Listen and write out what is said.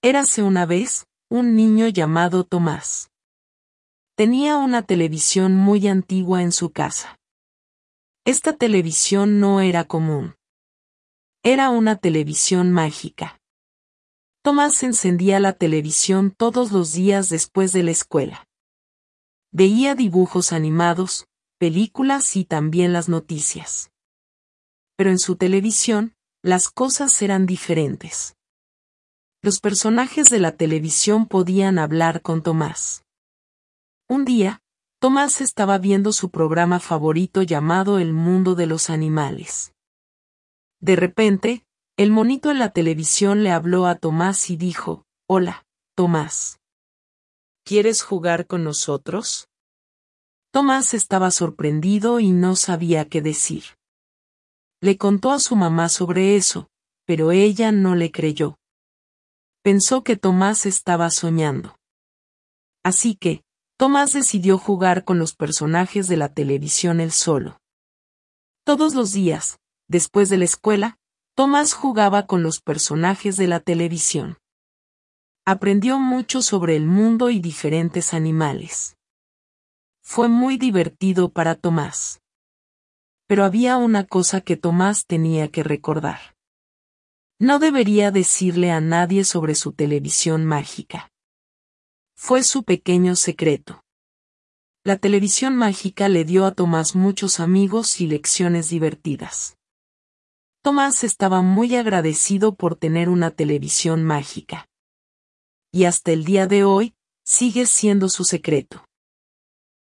Érase una vez, un niño llamado Tomás. Tenía una televisión muy antigua en su casa. Esta televisión no era común. Era una televisión mágica. Tomás encendía la televisión todos los días después de la escuela. Veía dibujos animados, películas y también las noticias. Pero en su televisión, las cosas eran diferentes. Los personajes de la televisión podían hablar con Tomás. Un día, Tomás estaba viendo su programa favorito llamado El mundo de los animales. De repente, el monito en la televisión le habló a Tomás y dijo, Hola, Tomás. ¿Quieres jugar con nosotros? Tomás estaba sorprendido y no sabía qué decir. Le contó a su mamá sobre eso, pero ella no le creyó. Pensó que Tomás estaba soñando. Así que, Tomás decidió jugar con los personajes de la televisión él solo. Todos los días, después de la escuela, Tomás jugaba con los personajes de la televisión. Aprendió mucho sobre el mundo y diferentes animales. Fue muy divertido para Tomás. Pero había una cosa que Tomás tenía que recordar. No debería decirle a nadie sobre su televisión mágica. Fue su pequeño secreto. La televisión mágica le dio a Tomás muchos amigos y lecciones divertidas. Tomás estaba muy agradecido por tener una televisión mágica. Y hasta el día de hoy, sigue siendo su secreto.